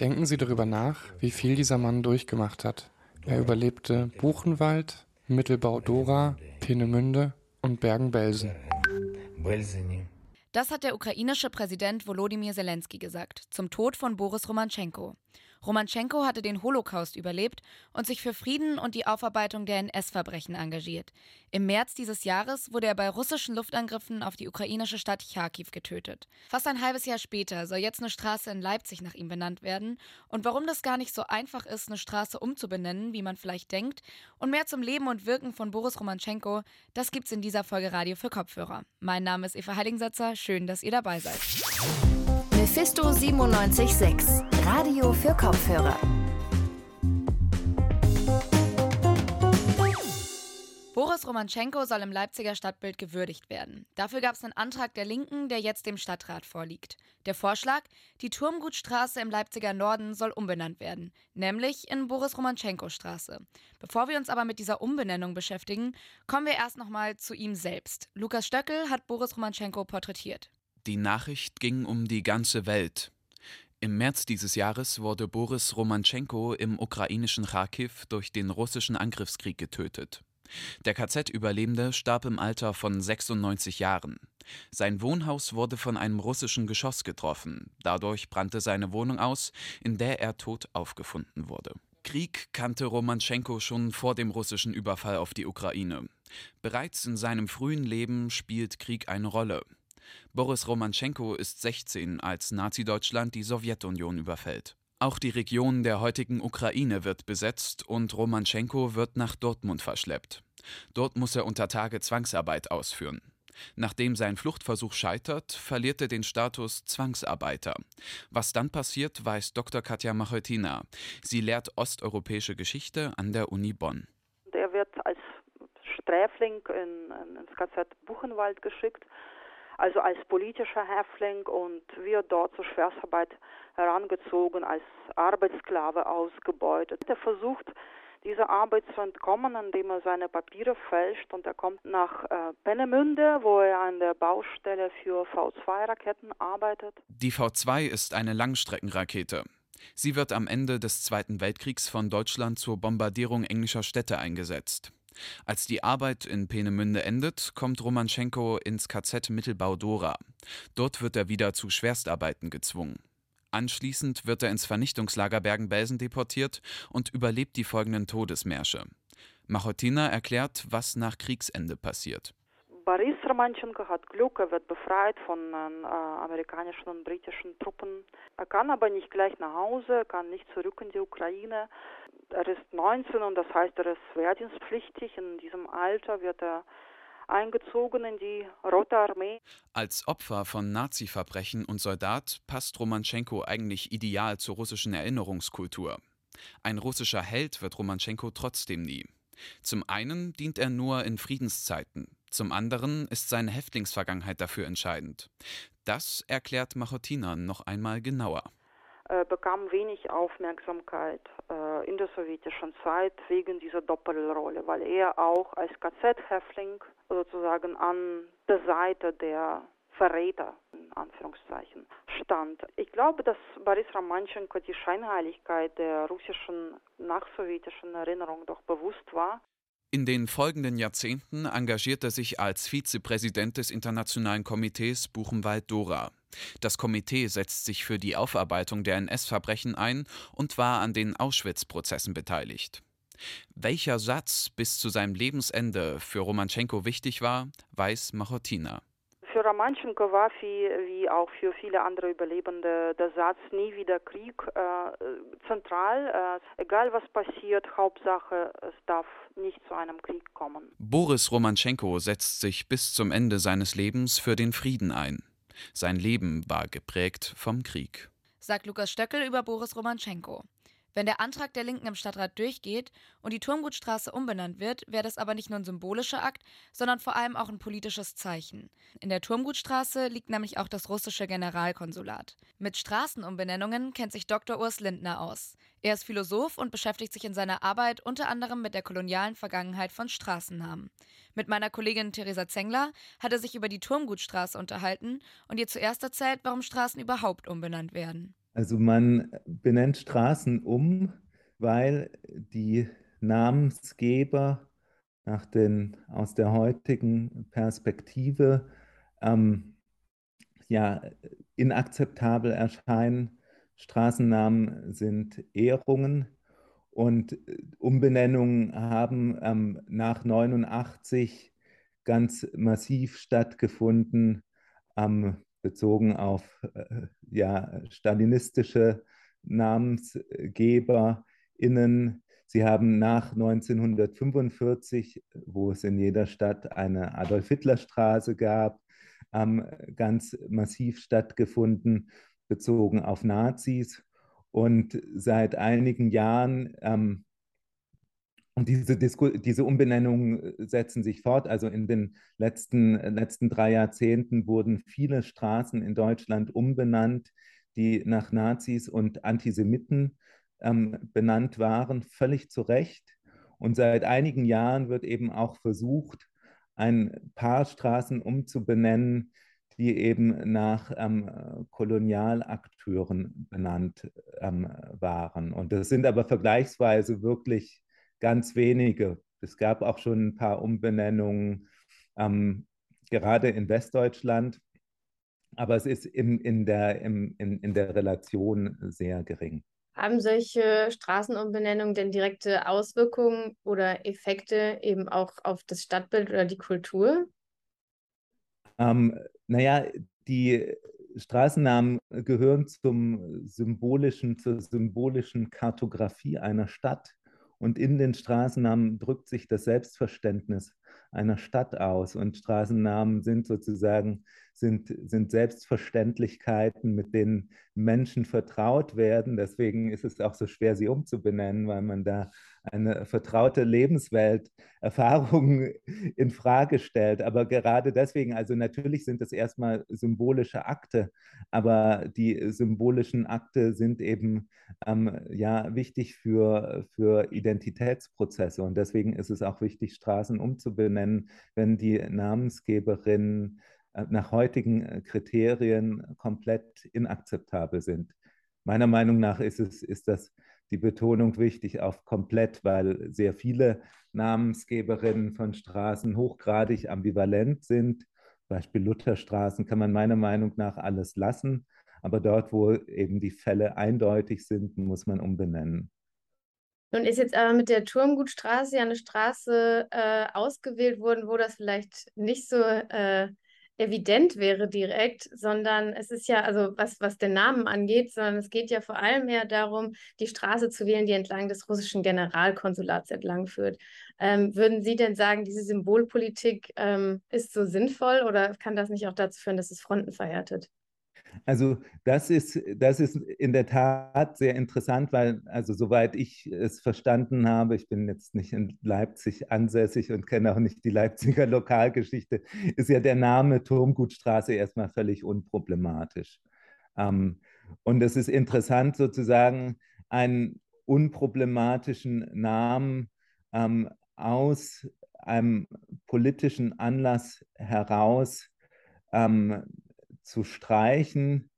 Denken Sie darüber nach, wie viel dieser Mann durchgemacht hat. Er überlebte Buchenwald, Mittelbau Dora, Peenemünde und Bergen-Belsen. Das hat der ukrainische Präsident Volodymyr Zelensky gesagt zum Tod von Boris Romanchenko. Romanchenko hatte den Holocaust überlebt und sich für Frieden und die Aufarbeitung der NS-Verbrechen engagiert. Im März dieses Jahres wurde er bei russischen Luftangriffen auf die ukrainische Stadt Charkiw getötet. Fast ein halbes Jahr später soll jetzt eine Straße in Leipzig nach ihm benannt werden. Und warum das gar nicht so einfach ist, eine Straße umzubenennen, wie man vielleicht denkt, und mehr zum Leben und Wirken von Boris Romanchenko, das gibt's in dieser Folge Radio für Kopfhörer. Mein Name ist Eva Heidingsatzer. Schön, dass ihr dabei seid. Mephisto 976, Radio für Kopfhörer. Boris Romanchenko soll im Leipziger Stadtbild gewürdigt werden. Dafür gab es einen Antrag der Linken, der jetzt dem Stadtrat vorliegt. Der Vorschlag, die Turmgutstraße im Leipziger Norden soll umbenannt werden, nämlich in Boris Romanchenko Straße. Bevor wir uns aber mit dieser Umbenennung beschäftigen, kommen wir erst nochmal zu ihm selbst. Lukas Stöckel hat Boris Romanchenko porträtiert. Die Nachricht ging um die ganze Welt. Im März dieses Jahres wurde Boris Romanchenko im ukrainischen Kharkiv durch den russischen Angriffskrieg getötet. Der KZ-Überlebende starb im Alter von 96 Jahren. Sein Wohnhaus wurde von einem russischen Geschoss getroffen. Dadurch brannte seine Wohnung aus, in der er tot aufgefunden wurde. Krieg kannte Romanchenko schon vor dem russischen Überfall auf die Ukraine. Bereits in seinem frühen Leben spielt Krieg eine Rolle. Boris Romanchenko ist 16, als Nazi-Deutschland die Sowjetunion überfällt. Auch die Region der heutigen Ukraine wird besetzt und Romanchenko wird nach Dortmund verschleppt. Dort muss er unter Tage Zwangsarbeit ausführen. Nachdem sein Fluchtversuch scheitert, verliert er den Status Zwangsarbeiter. Was dann passiert, weiß Dr. Katja Machetina. Sie lehrt osteuropäische Geschichte an der Uni Bonn. Der wird als Sträfling in, in, ins KZ Buchenwald geschickt also als politischer Häftling und wird dort zur Schwerstarbeit herangezogen, als Arbeitssklave ausgebeutet. Er versucht, dieser Arbeit zu entkommen, indem er seine Papiere fälscht und er kommt nach äh, Pennemünde, wo er an der Baustelle für V2-Raketen arbeitet. Die V2 ist eine Langstreckenrakete. Sie wird am Ende des Zweiten Weltkriegs von Deutschland zur Bombardierung englischer Städte eingesetzt. Als die Arbeit in Peenemünde endet, kommt Romanchenko ins KZ Mittelbau-Dora. Dort wird er wieder zu Schwerstarbeiten gezwungen. Anschließend wird er ins Vernichtungslager Bergen-Belsen deportiert und überlebt die folgenden Todesmärsche. Machotina erklärt, was nach Kriegsende passiert. Boris Romanchenko hat Glück, er wird befreit von äh, amerikanischen und britischen Truppen. Er kann aber nicht gleich nach Hause, er kann nicht zurück in die Ukraine. Er ist 19 und das heißt, er ist wehrdienstpflichtig. In diesem Alter wird er eingezogen in die Rote Armee. Als Opfer von Nazi-Verbrechen und Soldat passt Romanchenko eigentlich ideal zur russischen Erinnerungskultur. Ein russischer Held wird Romanchenko trotzdem nie. Zum einen dient er nur in Friedenszeiten, zum anderen ist seine Häftlingsvergangenheit dafür entscheidend. Das erklärt Machotina noch einmal genauer äh, bekam wenig Aufmerksamkeit äh, in der sowjetischen Zeit wegen dieser Doppelrolle, weil er auch als KZ-Häftling sozusagen an der Seite der Verräter in Anführungszeichen stand. Ich glaube, dass Boris Romanchenko die Scheinheiligkeit der russischen nachsowjetischen Erinnerung doch bewusst war. In den folgenden Jahrzehnten engagiert er sich als Vizepräsident des Internationalen Komitees Buchenwald-Dora. Das Komitee setzt sich für die Aufarbeitung der NS-Verbrechen ein und war an den Auschwitz-Prozessen beteiligt. Welcher Satz bis zu seinem Lebensende für Romanchenko wichtig war, weiß Machotina. Für Romanchenko war wie, wie auch für viele andere Überlebende der Satz nie wieder Krieg äh, zentral. Äh, egal was passiert, Hauptsache es darf nicht zu einem Krieg kommen. Boris Romanchenko setzt sich bis zum Ende seines Lebens für den Frieden ein. Sein Leben war geprägt vom Krieg. Sagt Lukas Stöckel über Boris Romanchenko. Wenn der Antrag der Linken im Stadtrat durchgeht und die Turmgutstraße umbenannt wird, wäre das aber nicht nur ein symbolischer Akt, sondern vor allem auch ein politisches Zeichen. In der Turmgutstraße liegt nämlich auch das russische Generalkonsulat. Mit Straßenumbenennungen kennt sich Dr. Urs Lindner aus. Er ist Philosoph und beschäftigt sich in seiner Arbeit unter anderem mit der kolonialen Vergangenheit von Straßennamen. Mit meiner Kollegin Theresa Zengler hat er sich über die Turmgutstraße unterhalten und ihr zuerst erzählt, warum Straßen überhaupt umbenannt werden. Also man benennt Straßen um, weil die Namensgeber nach den, aus der heutigen Perspektive ähm, ja, inakzeptabel erscheinen. Straßennamen sind Ehrungen und Umbenennungen haben ähm, nach 89 ganz massiv stattgefunden, ähm, bezogen auf äh, ja, stalinistische NamensgeberInnen. Sie haben nach 1945, wo es in jeder Stadt eine Adolf-Hitler-Straße gab, ganz massiv stattgefunden, bezogen auf Nazis. Und seit einigen Jahren und diese, Disku diese Umbenennungen setzen sich fort. Also in den letzten, letzten drei Jahrzehnten wurden viele Straßen in Deutschland umbenannt, die nach Nazis und Antisemiten ähm, benannt waren, völlig zu Recht. Und seit einigen Jahren wird eben auch versucht, ein paar Straßen umzubenennen, die eben nach ähm, Kolonialakteuren benannt ähm, waren. Und das sind aber vergleichsweise wirklich ganz wenige. Es gab auch schon ein paar Umbenennungen, ähm, gerade in Westdeutschland, aber es ist in, in, der, in, in der Relation sehr gering. Haben solche Straßenumbenennungen denn direkte Auswirkungen oder Effekte eben auch auf das Stadtbild oder die Kultur? Ähm, naja, die Straßennamen gehören zum symbolischen, zur symbolischen Kartografie einer Stadt. Und in den Straßennamen drückt sich das Selbstverständnis einer Stadt aus. Und Straßennamen sind sozusagen sind, sind Selbstverständlichkeiten, mit denen Menschen vertraut werden. Deswegen ist es auch so schwer, sie umzubenennen, weil man da eine vertraute Lebenswelt, Erfahrungen in Frage stellt. Aber gerade deswegen, also natürlich sind es erstmal symbolische Akte, aber die symbolischen Akte sind eben ähm, ja wichtig für, für Identitätsprozesse. Und deswegen ist es auch wichtig, Straßen umzubenennen, wenn die Namensgeberinnen nach heutigen äh, Kriterien komplett inakzeptabel sind. Meiner Meinung nach ist, es, ist das die Betonung wichtig auf komplett, weil sehr viele Namensgeberinnen von Straßen hochgradig ambivalent sind. Beispiel Lutherstraßen kann man meiner Meinung nach alles lassen, aber dort, wo eben die Fälle eindeutig sind, muss man umbenennen. Nun ist jetzt aber mit der Turmgutstraße ja eine Straße äh, ausgewählt worden, wo das vielleicht nicht so äh, evident wäre direkt, sondern es ist ja, also was, was den Namen angeht, sondern es geht ja vor allem eher darum, die Straße zu wählen, die entlang des russischen Generalkonsulats entlang führt. Ähm, würden Sie denn sagen, diese Symbolpolitik ähm, ist so sinnvoll oder kann das nicht auch dazu führen, dass es Fronten verhärtet? Also das ist, das ist in der Tat sehr interessant, weil, also soweit ich es verstanden habe, ich bin jetzt nicht in Leipzig ansässig und kenne auch nicht die Leipziger Lokalgeschichte, ist ja der Name Turmgutstraße erstmal völlig unproblematisch. Ähm, und es ist interessant sozusagen, einen unproblematischen Namen ähm, aus einem politischen Anlass heraus ähm, zu streichen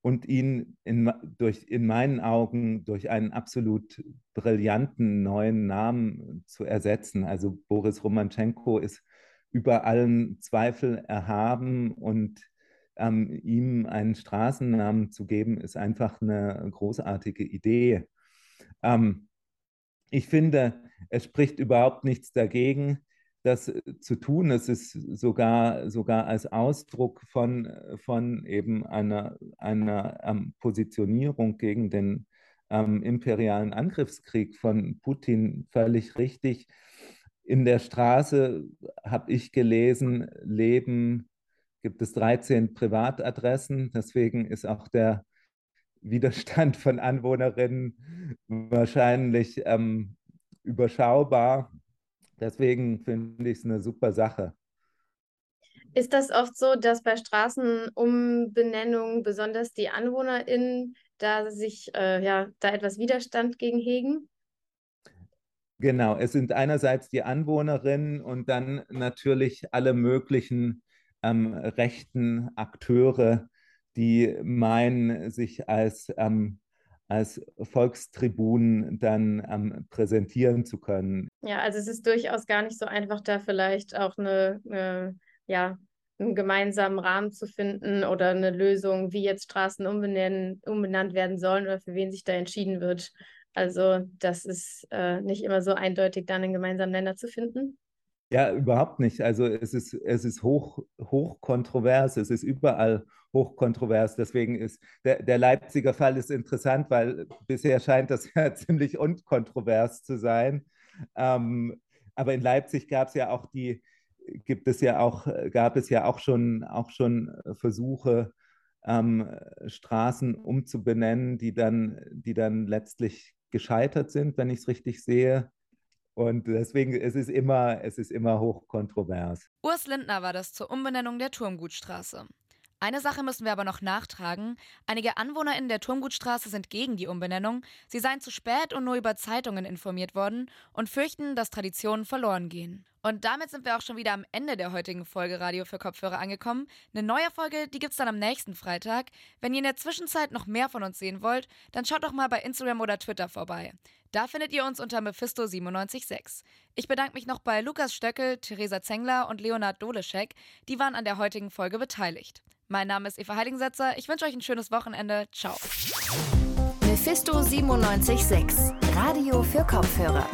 und ihn in, durch, in meinen Augen durch einen absolut brillanten neuen Namen zu ersetzen. Also Boris Romanchenko ist über allen Zweifel erhaben und ähm, ihm einen Straßennamen zu geben, ist einfach eine großartige Idee. Ähm, ich finde, es spricht überhaupt nichts dagegen, das äh, zu tun. Es ist sogar, sogar als Ausdruck von, von eben einer, einer ähm, Positionierung gegen den ähm, imperialen Angriffskrieg von Putin völlig richtig. In der Straße habe ich gelesen, leben, gibt es 13 Privatadressen. Deswegen ist auch der Widerstand von Anwohnerinnen wahrscheinlich ähm, überschaubar. Deswegen finde ich es eine super Sache. Ist das oft so, dass bei Straßenumbenennungen besonders die AnwohnerInnen da sich äh, ja da etwas Widerstand gegen hegen? Genau, es sind einerseits die Anwohnerinnen und dann natürlich alle möglichen ähm, rechten Akteure, die meinen, sich als, ähm, als Volkstribunen dann ähm, präsentieren zu können. Ja, also es ist durchaus gar nicht so einfach, da vielleicht auch eine, eine ja, einen gemeinsamen Rahmen zu finden oder eine Lösung, wie jetzt Straßen umbenennen, umbenannt werden sollen oder für wen sich da entschieden wird. Also das ist äh, nicht immer so eindeutig, da einen gemeinsamen Nenner zu finden. Ja, überhaupt nicht. Also es ist, es ist hoch, hoch kontrovers, es ist überall hochkontrovers. Deswegen ist der, der Leipziger Fall ist interessant, weil bisher scheint das ja ziemlich unkontrovers zu sein. Ähm, aber in Leipzig gab es ja auch die, gibt es ja auch, gab es ja auch schon, auch schon Versuche, ähm, Straßen umzubenennen, die dann, die dann letztlich gescheitert sind, wenn ich es richtig sehe. Und deswegen es ist immer, es ist immer hochkontrovers. Urs Lindner war das zur Umbenennung der Turmgutstraße. Eine Sache müssen wir aber noch nachtragen. Einige AnwohnerInnen der Turmgutstraße sind gegen die Umbenennung. Sie seien zu spät und nur über Zeitungen informiert worden und fürchten, dass Traditionen verloren gehen. Und damit sind wir auch schon wieder am Ende der heutigen Folge Radio für Kopfhörer angekommen. Eine neue Folge, die gibt's dann am nächsten Freitag. Wenn ihr in der Zwischenzeit noch mehr von uns sehen wollt, dann schaut doch mal bei Instagram oder Twitter vorbei. Da findet ihr uns unter Mephisto976. Ich bedanke mich noch bei Lukas Stöckel, Theresa Zengler und Leonard Doleschek. Die waren an der heutigen Folge beteiligt. Mein Name ist Eva Heiligensetzer. Ich wünsche euch ein schönes Wochenende. Ciao. Mephisto 976, Radio für Kopfhörer.